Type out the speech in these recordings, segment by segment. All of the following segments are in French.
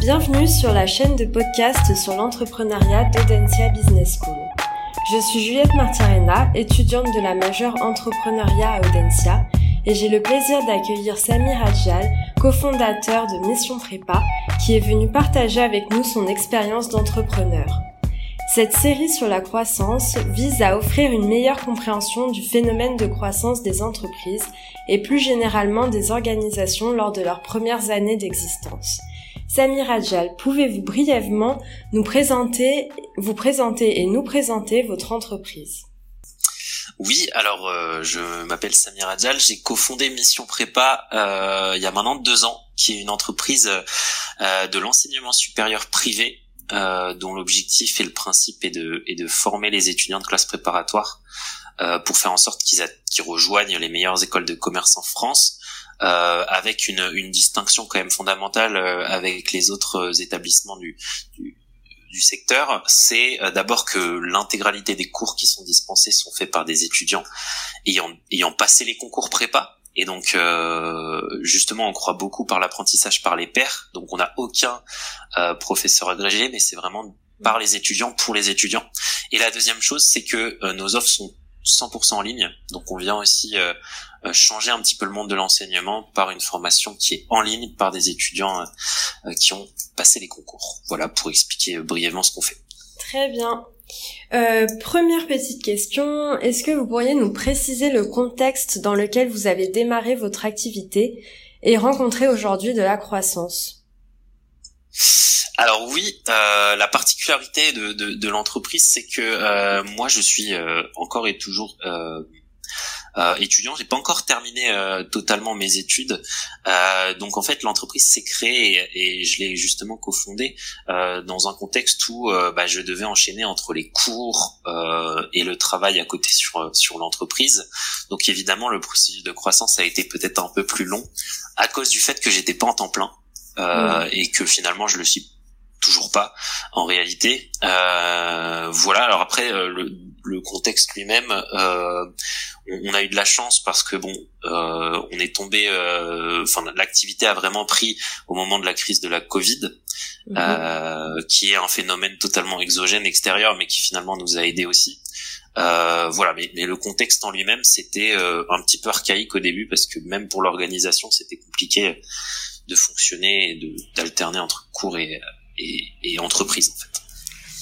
Bienvenue sur la chaîne de podcast sur l'entrepreneuriat d'Audencia Business School. Je suis Juliette Martirena, étudiante de la majeure entrepreneuriat à Audencia, et j'ai le plaisir d'accueillir Samir Adjal, cofondateur de Mission Prépa, qui est venu partager avec nous son expérience d'entrepreneur. Cette série sur la croissance vise à offrir une meilleure compréhension du phénomène de croissance des entreprises et plus généralement des organisations lors de leurs premières années d'existence. Samir Adjal, pouvez-vous brièvement nous présenter, vous présenter et nous présenter votre entreprise? Oui, alors euh, je m'appelle Samir Adjal, j'ai cofondé Mission Prépa euh, il y a maintenant deux ans, qui est une entreprise euh, de l'enseignement supérieur privé dont l'objectif et le principe est de, former les étudiants de classe préparatoire pour faire en sorte qu'ils rejoignent les meilleures écoles de commerce en France, euh, avec une, une distinction quand même fondamentale euh, avec les autres établissements du, du, du secteur, c'est euh, d'abord que l'intégralité des cours qui sont dispensés sont faits par des étudiants ayant, ayant passé les concours prépa, et donc, euh, justement, on croit beaucoup par l'apprentissage par les pairs. Donc, on n'a aucun euh, professeur agrégé, mais c'est vraiment par les étudiants, pour les étudiants. Et la deuxième chose, c'est que euh, nos offres sont 100% en ligne. Donc, on vient aussi euh, euh, changer un petit peu le monde de l'enseignement par une formation qui est en ligne par des étudiants qui ont passé les concours. Voilà, pour expliquer brièvement ce qu'on fait. Très bien. Euh, première petite question, est-ce que vous pourriez nous préciser le contexte dans lequel vous avez démarré votre activité et rencontré aujourd'hui de la croissance? Alors oui, euh, la particularité de, de, l'entreprise, c'est que euh, moi je suis encore et toujours euh, étudiant. J'ai pas encore terminé euh, totalement mes études, euh, donc en fait l'entreprise s'est créée et, je l'ai justement cofondée euh, dans un contexte où euh, bah, je devais enchaîner entre les cours et le travail à côté sur sur l'entreprise. Donc évidemment le processus de croissance a été peut-être un peu plus long à cause du fait que j'étais pas en temps plein. Mmh. et que finalement je le suis toujours pas en réalité. Euh, voilà. Alors après le, le contexte lui-même, euh, on, a eu de la chance parce que bon, euh, on est tombé, euh, enfin l'activité a vraiment pris au moment de la crise de la Covid, euh, qui est un phénomène totalement exogène extérieur, mais qui finalement nous a aidé aussi. voilà, mais, mais, le contexte en lui-même, c'était un petit peu archaïque au début parce que même pour l'organisation, c'était compliqué de fonctionner et d'alterner entre cours et, et, et entreprise en fait.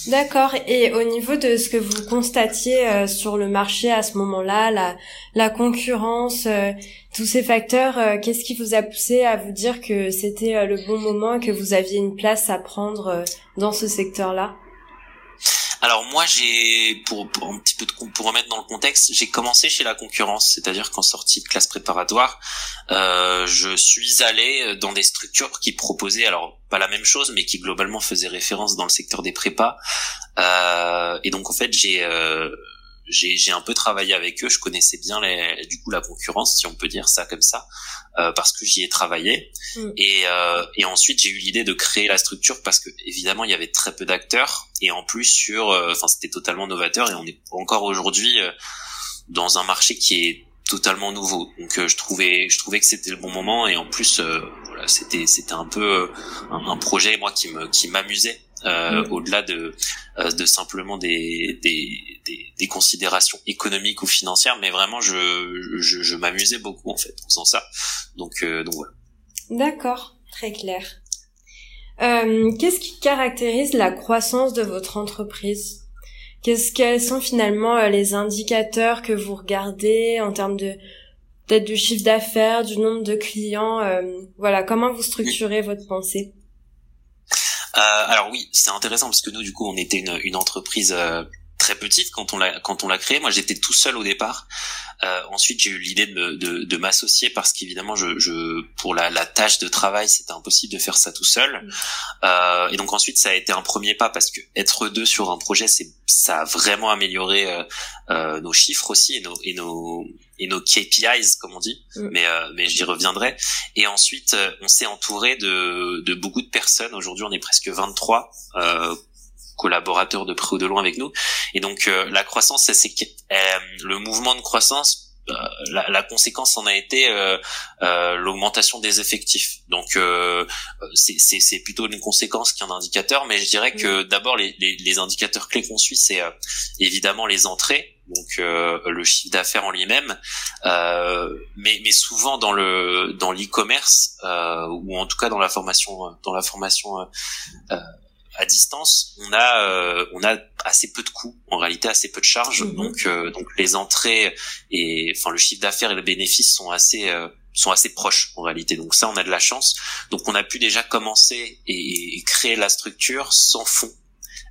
D'accord. Et au niveau de ce que vous constatiez euh, sur le marché à ce moment-là, la, la concurrence, euh, tous ces facteurs, euh, qu'est-ce qui vous a poussé à vous dire que c'était le bon moment et que vous aviez une place à prendre dans ce secteur-là? Alors moi j'ai pour, un petit peu de, pour remettre dans le contexte, j'ai commencé chez la concurrence, c'est-à-dire qu'en sortie de classe préparatoire, euh, je suis allé dans des structures qui proposaient alors pas la même chose, mais qui globalement faisaient référence dans le secteur des prépas. Euh, et donc en fait j'ai euh, j'ai un peu travaillé avec eux, je connaissais bien les, du coup la concurrence, si on peut dire ça comme ça, euh, parce que j'y ai travaillé. Mm. Et, euh, et ensuite j'ai eu l'idée de créer la structure parce que évidemment il y avait très peu d'acteurs et en plus sur, euh, enfin c'était totalement novateur et on est encore aujourd'hui euh, dans un marché qui est totalement nouveau. Donc euh, je trouvais je trouvais que c'était le bon moment et en plus voilà, c'était c'était un peu un, un, projet moi qui me qui m'amusait euh, mm. au-delà de euh, de simplement des, des, des, des considérations économiques ou financières, mais vraiment je je, je m'amusais beaucoup en fait en faisant ça. Donc euh, donc voilà. D'accord, très clair. Euh, Qu'est-ce qui caractérise la croissance de votre entreprise? Qu'est-ce quels sont finalement euh, les indicateurs que vous regardez en termes de peut-être du chiffre d'affaires, du nombre de clients Voilà, comment vous structurez votre pensée? Alors oui, c'est intéressant parce que nous, du coup, on était une, une entreprise euh, très petite quand on l'a quand on l'a créé. Moi, j'étais tout seul au départ. Euh, ensuite, j'ai eu l'idée de, de, de m'associer parce qu'évidemment, je, je, pour la, la tâche de travail, c'était impossible de faire ça tout seul. Mm. Euh, et donc ensuite, ça a été un premier pas parce que être deux sur un projet, c'est ça a vraiment amélioré euh, euh nos chiffres aussi et nos et nos et nos KPIs comme on dit, mm. mais euh, mais j'y reviendrai. Et ensuite, euh, on s'est entouré de de beaucoup de personnes. Aujourd'hui, on est presque 23 euh, collaborateurs de près ou de loin avec nous. Et donc la croissance, c'est le mouvement de croissance la, la, conséquence en a été l'augmentation des effectifs. Donc c'est plutôt une conséquence qu'un indicateur, mais je dirais que d'abord les, les, les, indicateurs clés qu'on suit, c'est évidemment les entrées donc euh, le chiffre d'affaires en lui-même, euh, mais, mais souvent dans le dans l'e-commerce euh, ou en tout cas dans la formation dans la formation à distance, on a on a assez peu de coûts, en réalité assez peu de charges, mhm. donc donc les entrées et enfin le chiffre d'affaires et le bénéfice sont assez sont assez proches en réalité. Donc ça, on a de la chance. Donc on a pu déjà commencer et créer la structure sans fonds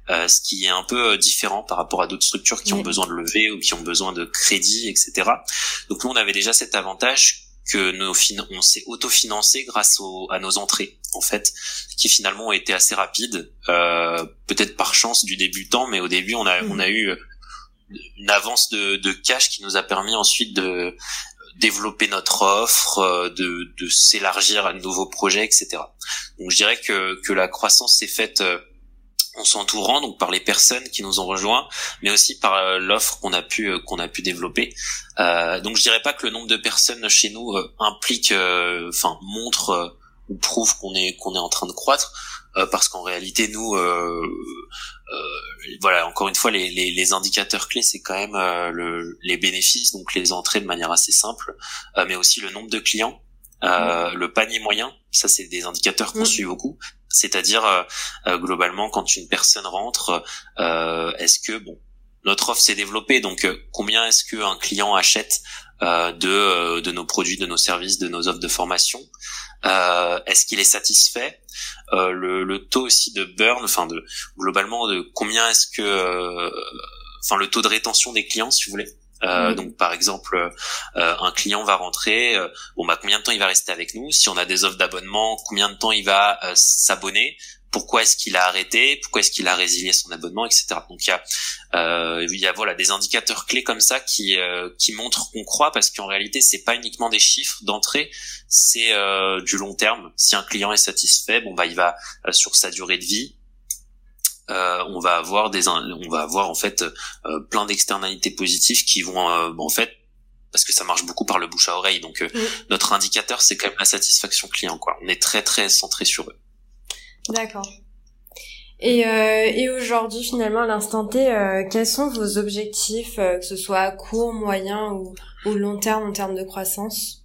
euh, ce qui est un peu euh, différent par rapport à d'autres structures qui ont besoin de lever ou qui ont besoin de crédit, etc. Donc nous, on avait déjà cet avantage que nos on s'est autofinancé grâce à nos entrées en fait qui finalement ont été assez rapides euh, peut-être par chance du débutant mais au début on a on a eu une avance de, de cash qui nous a permis ensuite de développer notre offre, de, de s'élargir à de nouveaux projets, etc. Donc je dirais que, que la croissance s'est faite en s'entourant donc par les personnes qui nous ont rejoints mais aussi par euh, l'offre qu'on a pu euh, qu'on a pu développer euh, donc je dirais pas que le nombre de personnes chez nous implique enfin montre ou prouve qu'on est qu'on est en train de croître parce qu'en réalité nous voilà encore une fois les, les, les indicateurs clés c'est quand même le, les bénéfices donc les entrées de manière assez simple mais aussi le nombre de clients euh, le panier moyen, ça c'est des indicateurs qu'on suit beaucoup. C'est-à-dire euh, euh, globalement quand une personne rentre, est-ce que bon notre offre s'est développée, donc combien est-ce qu'un client achète de nos produits, de nos services, de nos offres de formation Est-ce qu'il est satisfait le, le taux aussi de burn, enfin de globalement de combien est-ce que enfin le taux de rétention des clients si vous voulez? Euh, donc par exemple, euh, un client va rentrer, euh, bon bah combien de temps il va rester avec nous? Si on a des offres d'abonnement, combien de temps il va s'abonner? Pourquoi est-ce qu'il a arrêté? Pourquoi est-ce qu'il a résilié son abonnement, etc. Donc il y a, il y a voilà des indicateurs clés comme ça qui qui montrent qu'on croit parce qu'en réalité c'est pas uniquement des chiffres d'entrée, c'est du long terme. Si un client est satisfait, bon bah il va sur sa durée de vie euh, on va avoir des on va avoir en fait euh, plein d'externalités positives qui vont euh, en fait parce que ça marche beaucoup par le bouche à oreille donc mm. notre indicateur c'est quand même la satisfaction client quoi on est très très centré sur eux d'accord et, et aujourd'hui finalement à l'instant T quels sont vos objectifs que ce soit à court moyen ou, ou long terme en termes de croissance?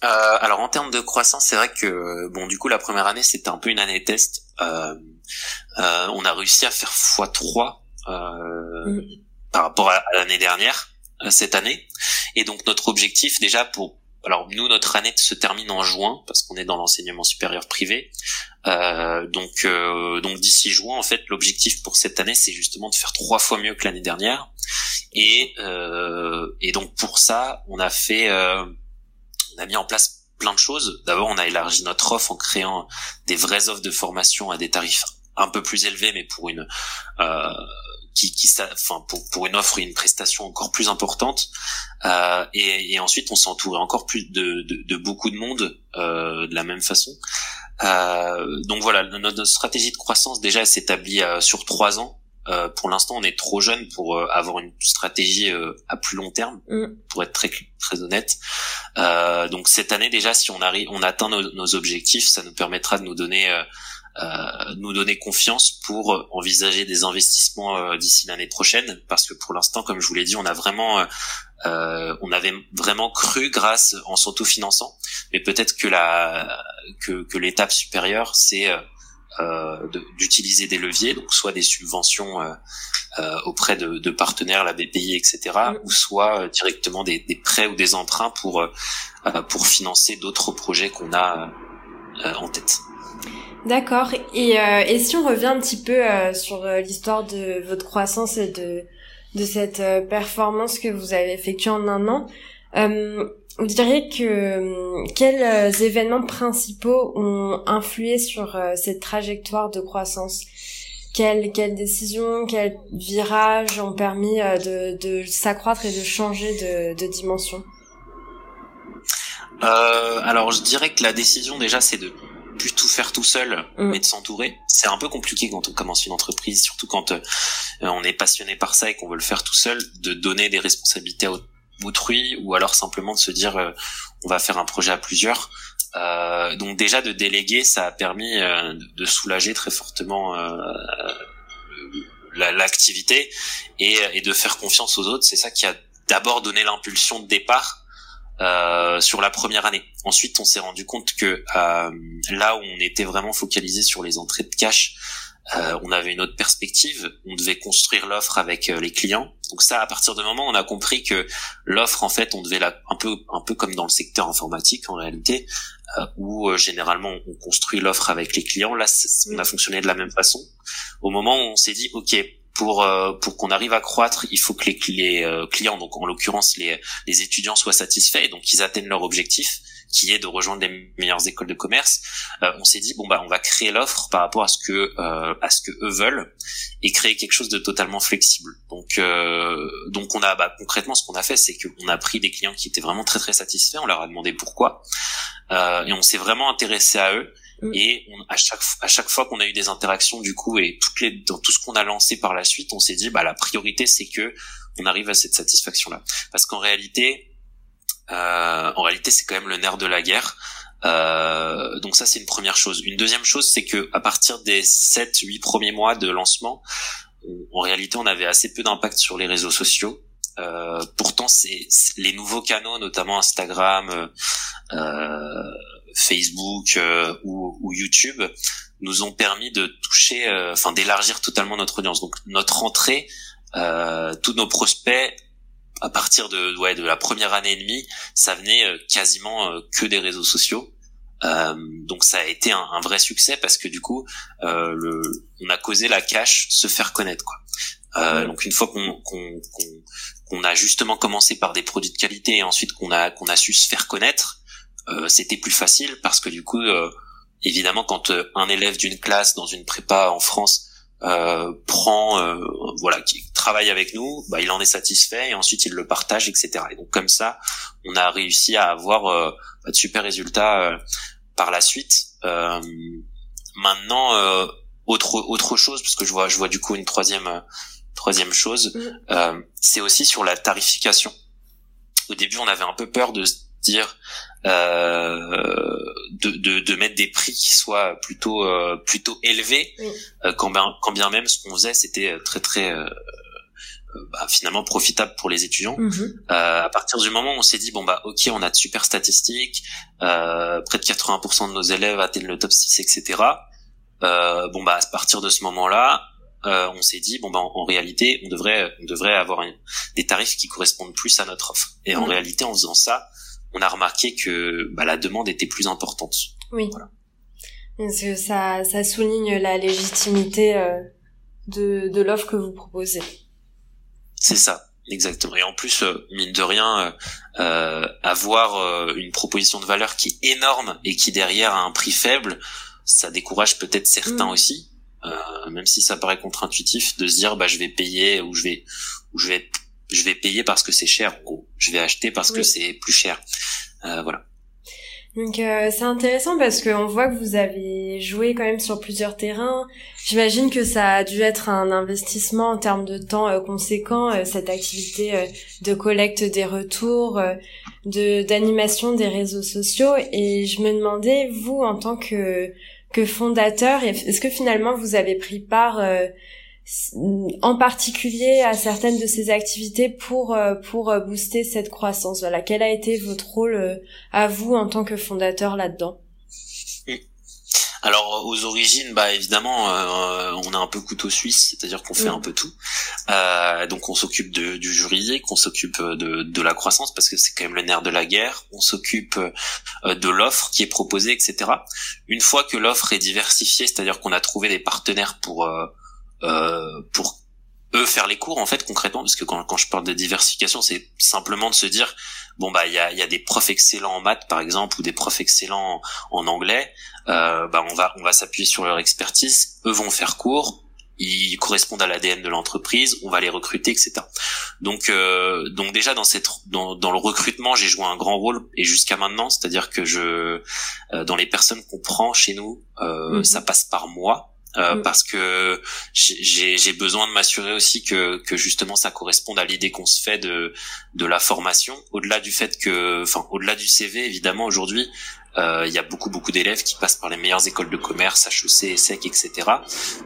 Alors en termes de croissance, c'est vrai que bon du coup la première année c'était un peu une année test. Euh, euh, on a réussi à faire x3 euh, mm. par rapport à, l'année dernière, euh, cette année. Et donc notre objectif déjà pour alors nous notre année se termine en juin parce qu'on est dans l'enseignement supérieur privé. Euh, donc donc d'ici juin en fait l'objectif pour cette année c'est justement de faire trois fois mieux que l'année dernière. Et euh, et donc pour ça on a fait on a mis en place plein de choses. D'abord on a élargi notre offre en créant des vraies offres de formation à des tarifs un peu plus élevé, mais pour une euh, qui, qui enfin pour, pour une offre et une prestation encore plus importante. Euh, et, et, ensuite, on s'est entouré encore plus de, de, de, beaucoup de monde euh, de la même façon. Euh, donc voilà, notre, stratégie de croissance déjà s'établit euh, sur trois ans. Euh, pour l'instant, on est trop jeune pour avoir une stratégie à plus long terme, mm. pour être très très honnête. donc cette année déjà, si on arrive, on atteint nos, nos objectifs, ça nous permettra de nous donner euh, nous donner confiance pour envisager des investissements euh, d'ici l'année prochaine. Parce que pour l'instant comme je vous l'ai dit on a vraiment euh, on avait vraiment cru grâce en s'autofinançant. Mais peut-être que la que, que l'étape supérieure c'est d'utiliser des leviers donc soit des subventions auprès de, de, partenaires la BPI etc ou soit directement des, des, prêts ou des emprunts pour pour financer d'autres projets qu'on a en tête. D'accord. Et, euh, et si on revient un petit peu euh, sur euh, l'histoire de votre croissance et de, de cette performance que vous avez effectuée en un an, vous diriez que quels événements principaux ont influé sur cette trajectoire de croissance? Quelles, quelles décisions, quels virages ont permis de, de s'accroître et de changer de, de dimension? Alors je dirais que la décision déjà c'est de plus tout faire tout seul, mm. mais de s'entourer. C'est un peu compliqué quand on commence une entreprise, surtout quand euh, on est passionné par ça et qu'on veut le faire tout seul, de donner des responsabilités autrui ou alors simplement de se dire on va faire un projet à plusieurs. donc déjà de déléguer, ça a permis de soulager très fortement l'activité et, et de faire confiance aux autres. C'est ça qui a d'abord donné l'impulsion de départ euh, sur la première année. Ensuite, on s'est rendu compte que euh, là où on était vraiment focalisé sur les entrées de cash, euh, on avait une autre perspective. On devait construire l'offre avec les clients. Donc ça, à partir du moment où on a compris que l'offre, en fait, on devait la un peu un peu comme dans le secteur informatique en réalité, où généralement on construit l'offre avec les clients. Là, on a fonctionné de la même façon. Au moment où on s'est dit, ok, pour euh, pour qu'on arrive à croître, il faut que les, euh, clients, donc en l'occurrence les, les étudiants, soient satisfaits et donc qu'ils atteignent leur objectif, qui est de rejoindre les meilleures écoles de commerce. Euh, on s'est dit bon bah on va créer l'offre par rapport à ce que à ce que eux veulent et créer quelque chose de totalement flexible. Donc donc on a bah, concrètement ce qu'on a fait, c'est qu'on a pris des clients qui étaient vraiment très très satisfaits, on leur a demandé pourquoi et on s'est vraiment intéressé à eux Mm. Et on, à chaque à chaque fois qu'on a eu des interactions du coup et toutes les dans tout ce qu'on a lancé par la suite, on s'est dit bah la priorité c'est que on arrive à cette satisfaction là. Parce qu'en réalité, euh, en réalité c'est quand même le nerf de la guerre. Euh, donc ça c'est une première chose. Une deuxième chose c'est que à partir des 7 8 premiers mois de lancement, en réalité on avait assez peu d'impact sur les réseaux sociaux. Euh, pourtant, c'est les nouveaux canaux, notamment Instagram, euh, Facebook euh, ou, ou, YouTube nous ont permis de toucher, euh, enfin d'élargir totalement notre audience. Donc notre entrée, tous nos prospects à partir de ouais de la première année et demie, ça venait quasiment que des réseaux sociaux. Euh, donc ça a été un, un, vrai succès parce que du coup, euh, le, on a causé la cash se faire connaître quoi. Euh, donc une fois qu'on qu'on qu'on a justement commencé par des produits de qualité et ensuite qu'on a qu'on a su se faire connaître, euh, c'était plus facile parce que du coup, euh, évidemment, quand euh, un élève d'une classe dans une prépa en France prend, voilà, qui travaille avec nous, bah, il en est satisfait et ensuite il le partage, etc. Et donc comme ça, on a réussi à avoir bah, de super résultats par la suite. maintenant, autre autre chose, parce que je vois je vois du coup une troisième troisième chose, mm. c'est aussi sur la tarification. Au début, on avait un peu peur de se dire euh, de, de, de, mettre des prix qui soient plutôt euh, plutôt élevés euh, quand bien quand bien même ce qu'on faisait c'était très très bah, finalement profitable pour les étudiants. Mhm. à partir du moment où on s'est dit bon bah ok on a de super statistiques, près de 80% de nos élèves atteignent le top 6 etc. bon bah à partir de ce moment-là, on s'est dit bon bah en, réalité on devrait on devrait avoir des tarifs qui correspondent plus à notre offre. Et en mhm. réalité en faisant ça, on a remarqué que bah, la demande était plus importante. Oui. Voilà. Parce que ça, ça souligne la légitimité euh, de, de l'offre que vous proposez. C'est ça, exactement. Et en plus, euh, mine de rien, euh, avoir une proposition de valeur qui est énorme et qui derrière a un prix faible, ça décourage peut-être certains mm. aussi, même si ça paraît contre-intuitif, de se dire bah je vais payer ou je vais ou je vais je vais payer parce que c'est cher. je vais acheter parce que c'est plus cher. Euh, voilà. Donc euh, c'est intéressant parce qu'on voit que vous avez joué quand même sur plusieurs terrains. J'imagine que ça a dû être un investissement en termes de temps euh, conséquent euh, cette activité euh, de collecte des retours, de d'animation des réseaux sociaux. Et je me demandais vous en tant que que fondateur, est-ce que finalement vous avez pris part en particulier à certaines de ces activités pour euh, pour euh, booster cette croissance Voilà, quel a été votre rôle euh, à vous en tant que fondateur là-dedans? Alors aux origines, bah évidemment, on a un peu couteau suisse, c'est-à-dire qu'on fait un peu tout. donc on s'occupe du juridique, on s'occupe de, de la croissance parce que c'est quand même le nerf de la guerre. On s'occupe de l'offre qui est proposée, etc. Une fois que l'offre est diversifiée, c'est-à-dire qu'on a trouvé des partenaires pour euh, pour eux faire les cours en fait concrètement parce que quand, quand je parle de diversification c'est simplement de se dire bon bah il y a, y a des profs excellents en maths par exemple ou des profs excellents en, anglais euh, bah on va on va s'appuyer sur leur expertise eux vont faire cours ils correspondent à l'ADN de l'entreprise, on va les recruter, etc. Donc, euh, donc déjà dans cette, dans, dans le recrutement, j'ai joué un grand rôle et jusqu'à maintenant, c'est-à-dire que je, euh, dans les personnes qu'on prend chez nous, euh, mhm. ça passe par moi. Euh, mm. parce que j'ai besoin de m'assurer aussi que, que justement ça corresponde à l'idée qu'on se fait de de la formation au-delà du fait que enfin au-delà du CV évidemment aujourd'hui euh, il y a beaucoup beaucoup d'élèves qui passent par les meilleures écoles de commerce HEC ESSEC etc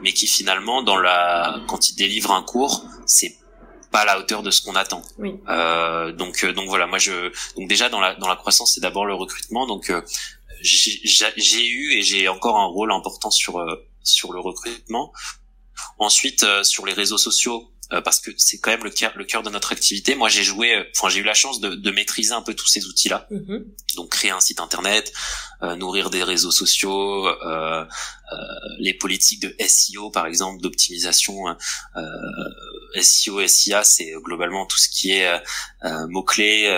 mais qui finalement dans la quand ils délivrent un cours c'est pas à la hauteur de ce qu'on attend. Oui. Euh, donc donc voilà, moi je donc déjà dans la dans la croissance c'est d'abord le recrutement. Donc j'ai eu et j'ai encore un rôle important sur sur le recrutement. Ensuite, euh, sur les réseaux sociaux, euh, parce que c'est quand même le cœur, le cœur de notre activité. Moi, j'ai joué, euh, enfin, j'ai eu la chance de, de, maîtriser un peu tous ces outils-là. Mm-hmm. Donc, créer un site internet, nourrir des réseaux sociaux, les politiques de SEO, par exemple, d'optimisation. SEO, SIA, c'est globalement tout ce qui est mots clés,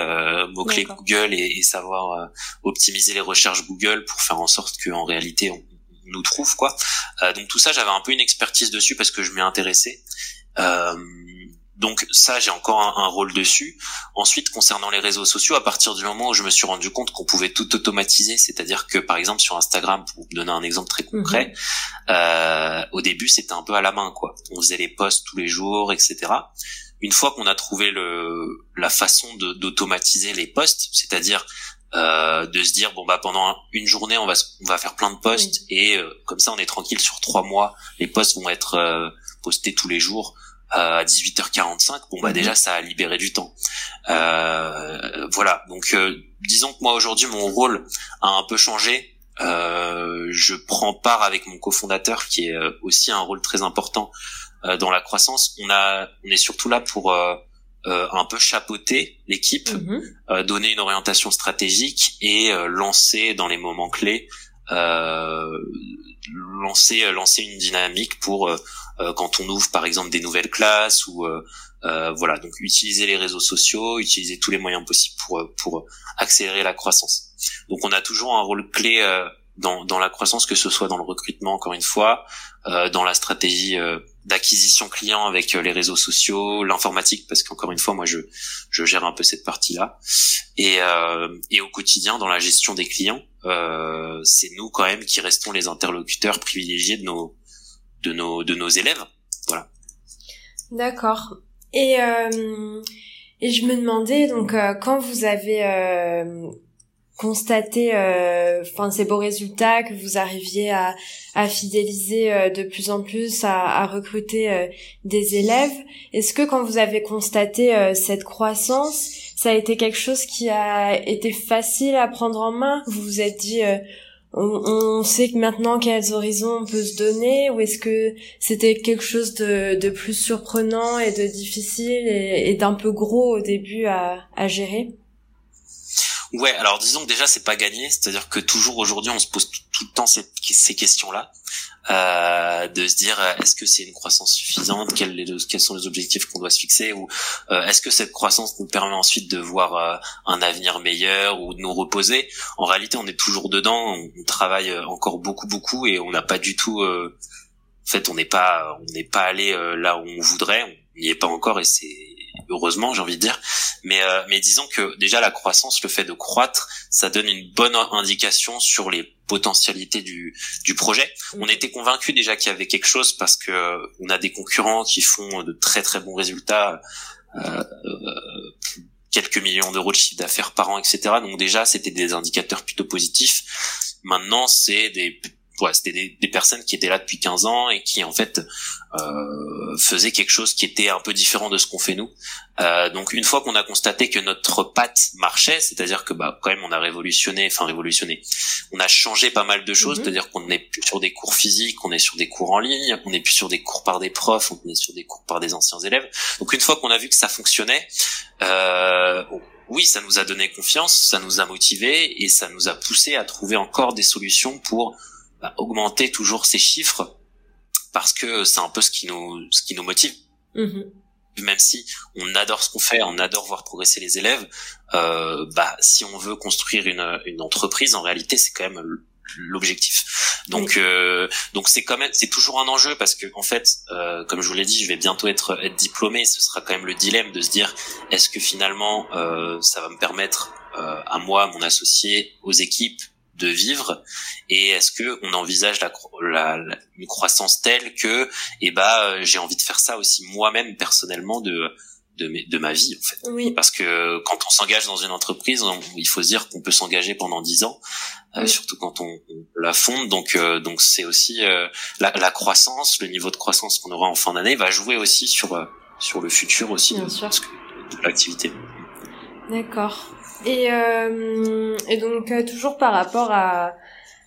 mots clés Google et, et savoir optimiser les recherches Google pour faire en sorte qu'en réalité on, nous trouve quoi. Euh, donc tout ça, j'avais un peu une expertise dessus parce que je m'y intéressais. Euh, donc ça, j'ai encore un, rôle dessus. Ensuite, concernant les réseaux sociaux, à partir du moment où je me suis rendu compte qu'on pouvait tout automatiser, c'est-à-dire que par exemple sur Instagram, pour vous donner un exemple très concret, euh, au début c'était un peu à la main, quoi. On faisait les posts tous les jours, etc. Une fois qu'on a trouvé le, la façon d'automatiser les posts, c'est-à-dire euh, de se dire bon bah pendant une journée on va on va faire plein de posts et euh, comme ça on est tranquille sur trois mois. Les posts vont être euh, postés tous les jours à 18h45 bon bah mhm. déjà ça a libéré du temps. Voilà. Donc disons que moi aujourd'hui mon rôle a un peu changé. Je prends part avec mon cofondateur qui est aussi un rôle très important dans la croissance. On a on est surtout là pour euh, un peu chapeauter l'équipe, mhm. euh, donner une orientation stratégique et euh, lancer dans les moments clés, lancer lancer une dynamique pour quand on ouvre par exemple des nouvelles classes ou voilà donc utiliser les réseaux sociaux, utiliser tous les moyens possibles pour pour accélérer la croissance. Donc on a toujours un rôle clé dans, dans la croissance, que ce soit dans le recrutement, encore une fois, euh, dans la stratégie euh, d'acquisition client avec euh, les réseaux sociaux, l'informatique, parce qu'encore une fois, moi, je, je gère un peu cette partie-là. Et, euh, et au quotidien, dans la gestion des clients, euh, c'est nous quand même qui restons les interlocuteurs privilégiés de nos, de nos, de nos élèves. Voilà. D'accord. Et, et je me demandais, donc, quand vous avez constater euh, enfin ces beaux résultats que vous arriviez à, à fidéliser euh, de plus en plus à, à recruter euh, des élèves. Est-ce que quand vous avez constaté cette croissance ça a été quelque chose qui a été facile à prendre en main? Vous vous êtes dit on, on, sait que maintenant quels horizons on peut se donner? Ou est-ce que c'était quelque chose de, de plus surprenant et de difficile et, et d'un peu gros au début à, à gérer? Ouais, alors disons que déjà c'est pas gagné, c'est-à-dire que toujours aujourd'hui on se pose tout, le temps ces, questions-là, euh, de se dire euh, est-ce que c'est une croissance suffisante, quels, sont les objectifs qu'on doit se fixer, ou euh, est-ce que cette croissance nous permet ensuite de voir euh, un avenir meilleur ou de nous reposer? En réalité, on est toujours dedans, on, travaille encore beaucoup beaucoup et on n'a pas du tout, en fait, on n'est pas, on n'est pas allé là où on voudrait, on n'y est pas encore et c'est heureusement j'ai envie de dire. Mais euh, mais disons que déjà la croissance le fait de croître ça donne une bonne indication sur les potentialités du du projet. On était convaincu déjà qu'il y avait quelque chose parce que euh, on a des concurrents qui font de très très bons résultats euh, quelques millions d'euros de chiffre d'affaires par an etc donc déjà c'était des indicateurs plutôt positifs. Maintenant c'est des ouais, c'était des, des, personnes qui étaient là depuis 15 ans et qui en fait euh, faisaient quelque chose qui était un peu différent de ce qu'on fait nous. Euh, donc une fois qu'on a constaté que notre patte marchait, c'est-à-dire que bah quand même on a révolutionné, enfin révolutionné, on a changé pas mal de choses, mhm. c'est-à-dire qu'on n'est plus sur des cours physiques, on est sur des cours en ligne, on n'est plus sur des cours par des profs, on est sur des cours par des anciens élèves. Donc une fois qu'on a vu que ça fonctionnait, euh, oui, ça nous a donné confiance, ça nous a motivé et ça nous a poussé à trouver encore des solutions pour augmenter toujours ces chiffres parce que c'est un peu ce qui nous ce qui nous motive. Mm-hmm. Même si on adore ce qu'on fait, on adore voir progresser les élèves, euh, bah si on veut construire une, une entreprise, en réalité c'est quand même l'objectif. Donc euh, donc c'est quand même c'est toujours un enjeu parce que en fait euh, comme je vous l'ai dit, je vais bientôt être être diplômé, ce sera quand même le dilemme de se dire est-ce que finalement euh, ça va me permettre euh, à moi, mon associé, aux équipes de vivre et est-ce que on envisage la, la, une croissance telle que eh ben j'ai envie de faire ça aussi moi-même personnellement de de, de ma vie en fait. Oui. Parce que quand on s'engage dans une entreprise, il faut se dire qu'on peut s'engager pendant dix ans, euh, surtout quand on, la fonde. Donc euh, donc c'est aussi euh, la, la, croissance, le niveau de croissance qu'on aura en fin d'année va jouer aussi sur sur le futur aussi de, de l'activité. D'accord. Et et donc toujours par rapport à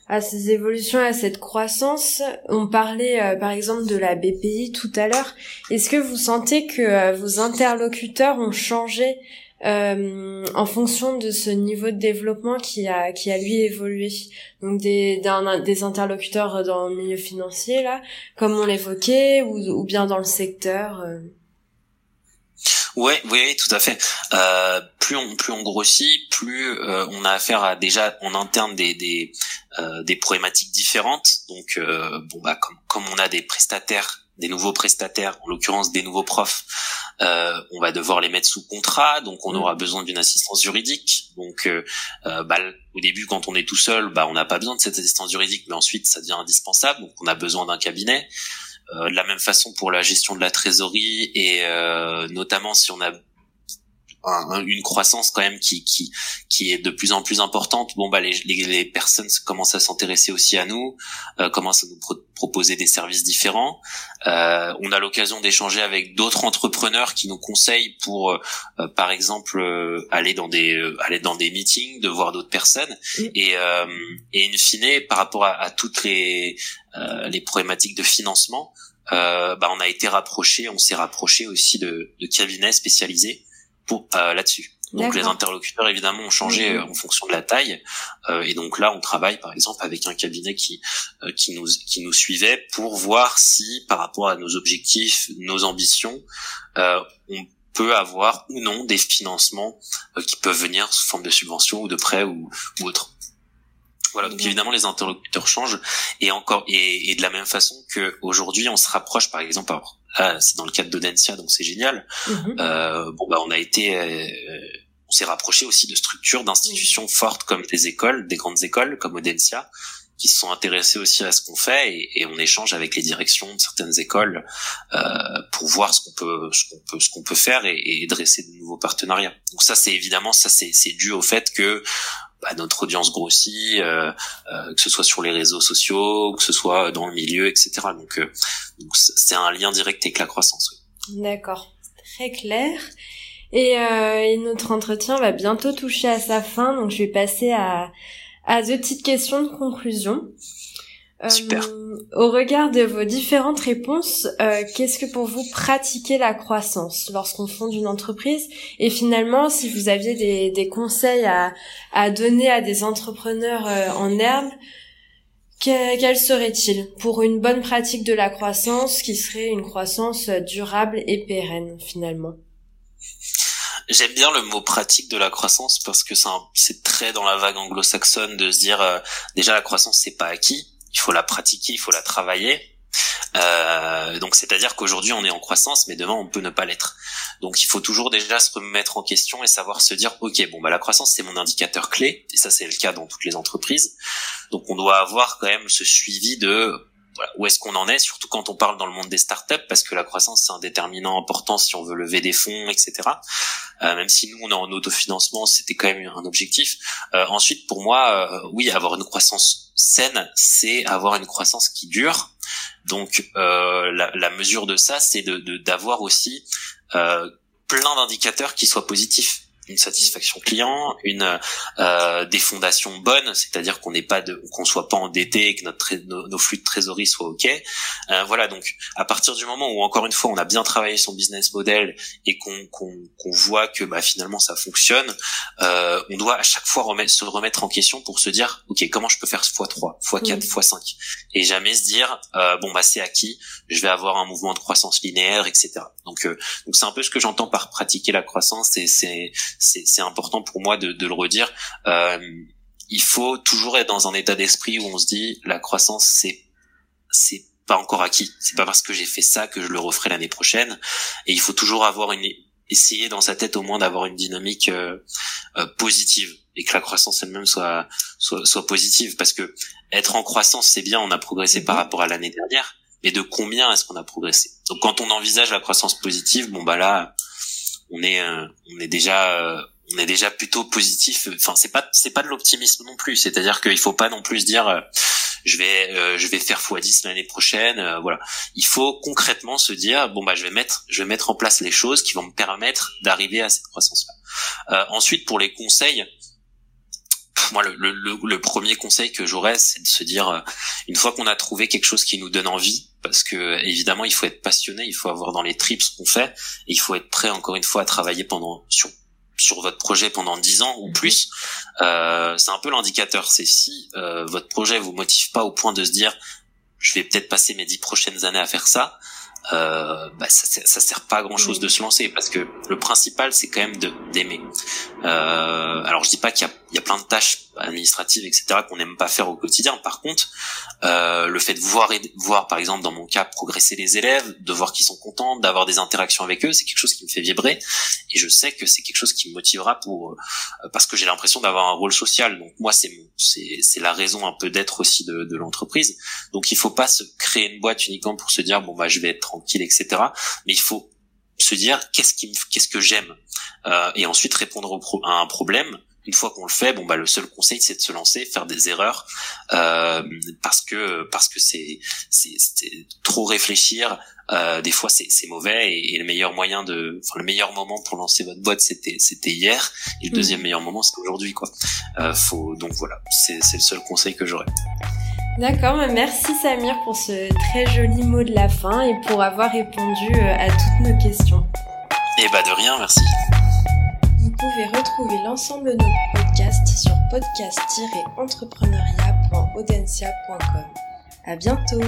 à ces évolutions, à cette croissance. On parlait euh, par exemple de la BPI tout à l'heure. Est-ce que vous sentez que euh, vos interlocuteurs ont changé euh, en fonction de ce niveau de développement qui a qui a lui évolué? Donc des des interlocuteurs dans le milieu financier là comme on l'évoquait ou, ou bien dans le secteur Ouais, oui, tout à fait. Euh, plus on plus on grossit, plus euh, on a affaire à déjà en interne des des, euh, des problématiques différentes. Donc euh, bon bah comme comme on a des prestataires, des nouveaux prestataires, en l'occurrence des nouveaux profs, euh, on va devoir les mettre sous contrat. Donc on mmh. aura besoin d'une assistance juridique. Donc bah, au début quand on est tout seul, bah on n'a pas besoin de cette assistance juridique, mais ensuite ça devient indispensable. Donc on a besoin d'un cabinet. Euh, de la même façon pour la gestion de la trésorerie et euh, notamment si on a une croissance quand même qui qui qui est de plus en plus importante. Bon bah les les, les personnes commencent à s'intéresser aussi à nous euh, commencent à nous proposer des services différents. Euh, on a l'occasion d'échanger avec d'autres entrepreneurs qui nous conseillent pour euh, par exemple aller dans des aller dans des meetings de voir d'autres personnes. Et et in fine par rapport à, à toutes les les problématiques de financement bah on a été rapproché on s'est rapproché aussi de, de cabinets spécialisés pour euh, là-dessus. Donc les interlocuteurs évidemment ont changé mhm. euh, en fonction de la taille euh, et donc là on travaille par exemple avec un cabinet qui euh, qui nous qui nous suivait pour voir si par rapport à nos objectifs, nos ambitions, euh, on peut avoir ou non des financements qui peuvent venir sous forme de subventions ou de prêts ou, ou autre. Voilà, donc évidemment les interlocuteurs changent et encore et, et de la même façon que aujourd'hui on se rapproche par exemple alors c'est dans le cadre d'Odensia, donc c'est génial. Mhm. Euh, bon bah on a été, euh, on s'est rapproché aussi de structures, d'institutions fortes comme des écoles, des grandes écoles comme Audencia, qui se sont intéressés aussi à ce qu'on fait et, et, on échange avec les directions de certaines écoles euh, pour voir ce qu'on peut, ce qu'on peut, ce qu'on peut faire et, et, dresser de nouveaux partenariats. Donc ça, c'est évidemment ça, c'est dû au fait que bah, notre audience grossit, euh, euh, que ce soit sur les réseaux sociaux, que ce soit dans le milieu, etc. Donc, euh, c'est un lien direct avec la croissance. Oui. D'accord, très clair. Et, euh, et, notre entretien va bientôt toucher à sa fin, donc je vais passer à, à deux petites questions de conclusion. Super. Euh, au regard de vos différentes réponses, euh, qu'est-ce que pour vous pratiquer la croissance lorsqu'on fonde une entreprise? Et finalement, si vous aviez des, des conseils à, à, donner à des entrepreneurs euh, en herbe, quels seraient-ils? Pour une bonne pratique de la croissance qui serait une croissance durable et pérenne finalement. J'aime bien le mot pratique de la croissance parce que c'est très dans la vague anglo-saxonne de se dire euh, déjà la croissance c'est pas acquis il faut la pratiquer, il faut la travailler. Euh, donc c'est-à-dire qu'aujourd'hui on est en croissance, mais demain on peut ne pas l'être. Donc il faut toujours déjà se remettre en question et savoir se dire ok bon bah la croissance c'est mon indicateur clé et ça c'est le cas dans toutes les entreprises. Donc on doit avoir quand même ce suivi de voilà, où est-ce qu'on en est, surtout quand on parle dans le monde des startups, parce que la croissance c'est un déterminant important si on veut lever des fonds, etc. Euh, même si nous on est en autofinancement, c'était quand même un objectif. Euh, ensuite, pour moi, euh, oui, avoir une croissance saine, c'est avoir une croissance qui dure. Donc euh, la, mesure de ça, c'est de d'avoir aussi euh, plein d'indicateurs qui soient positifs une satisfaction client, une euh, des fondations bonnes, c'est-à-dire qu'on n'est pas de, qu'on soit pas endetté et que notre nos, flux de trésorerie soient ok. Euh, voilà donc à partir du moment où encore une fois on a bien travaillé son business model et qu'on qu'on qu'on voit que bah finalement ça fonctionne, euh, on doit à chaque fois remettre, se remettre en question pour se dire ok comment je peux faire x3, x4, x5 et jamais se dire euh, bon bah c'est acquis, je vais avoir un mouvement de croissance linéaire etc. Donc euh, donc c'est un peu ce que j'entends par pratiquer la croissance et c'est c'est important pour moi de, de le redire. Euh, il faut toujours être dans un état d'esprit où on se dit la croissance c'est c'est pas encore acquis. C'est pas parce que j'ai fait ça que je le referai l'année prochaine. Et il faut toujours avoir une essayer dans sa tête au moins d'avoir une dynamique positive et que la croissance elle-même soit, soit soit positive parce que être en croissance c'est bien on a progressé par mhm. rapport à l'année dernière mais de combien est-ce qu'on a progressé? Donc quand on envisage la croissance positive bon bah là on est on est déjà on est déjà plutôt positif. Enfin, c'est pas c'est pas de l'optimisme non plus. C'est-à-dire qu'il faut pas non plus dire euh, je vais euh, je vais faire x10 l'année prochaine. Euh, voilà, il faut concrètement se dire bon bah je vais mettre je vais mettre en place les choses qui vont me permettre d'arriver à cette croissance-là. ensuite, pour les conseils. Moi, le, le, le premier conseil que j'aurais, c'est de se dire, une fois qu'on a trouvé quelque chose qui nous donne envie, parce que évidemment, il faut être passionné, il faut avoir dans les tripes ce qu'on fait, et il faut être prêt encore une fois à travailler pendant sur sur votre projet pendant 10 ans ou plus, euh, c'est un peu l'indicateur. C'est si euh, votre projet vous motive pas au point de se dire je vais peut-être passer mes 10 prochaines années à faire ça, euh, bah, ça, ça sert pas à grand chose de se lancer parce que le principal c'est quand même de d'aimer. Euh, alors je dis pas qu'il y a, il y a plein de tâches administratives etc qu'on n'aime pas faire au quotidien. Par contre, euh, le fait de voir voir par exemple dans mon cas progresser les élèves, de voir qu'ils sont contents, d'avoir des interactions avec eux, c'est quelque chose qui me fait vibrer et je sais que c'est quelque chose qui me motivera pour euh, parce que j'ai l'impression d'avoir un rôle social. Donc moi c'est c'est la raison un peu d'être aussi de, de l'entreprise. Donc il faut pas se créer une boîte uniquement pour se dire bon bah je vais être tranquille etc. Mais il faut se dire qu'est-ce qui qu'est-ce que j'aime euh, et ensuite répondre au à un problème une fois qu'on le fait, bon bah le seul conseil c'est de se lancer, faire des erreurs euh, parce que parce que c'est c'est trop réfléchir. Euh, des fois c'est c'est mauvais et, le meilleur moyen de, enfin le meilleur moment pour lancer votre boîte c'était c'était hier et le mm. deuxième meilleur moment c'est aujourd'hui quoi. Euh, faut donc voilà c'est c'est le seul conseil que j'aurais. D'accord, bah, merci Samir pour ce très joli mot de la fin et pour avoir répondu euh, à toutes nos questions. Eh bah de rien, merci. Vous pouvez retrouver l'ensemble de nos podcasts sur podcast-entrepreneuriat.audencia.com. À bientôt!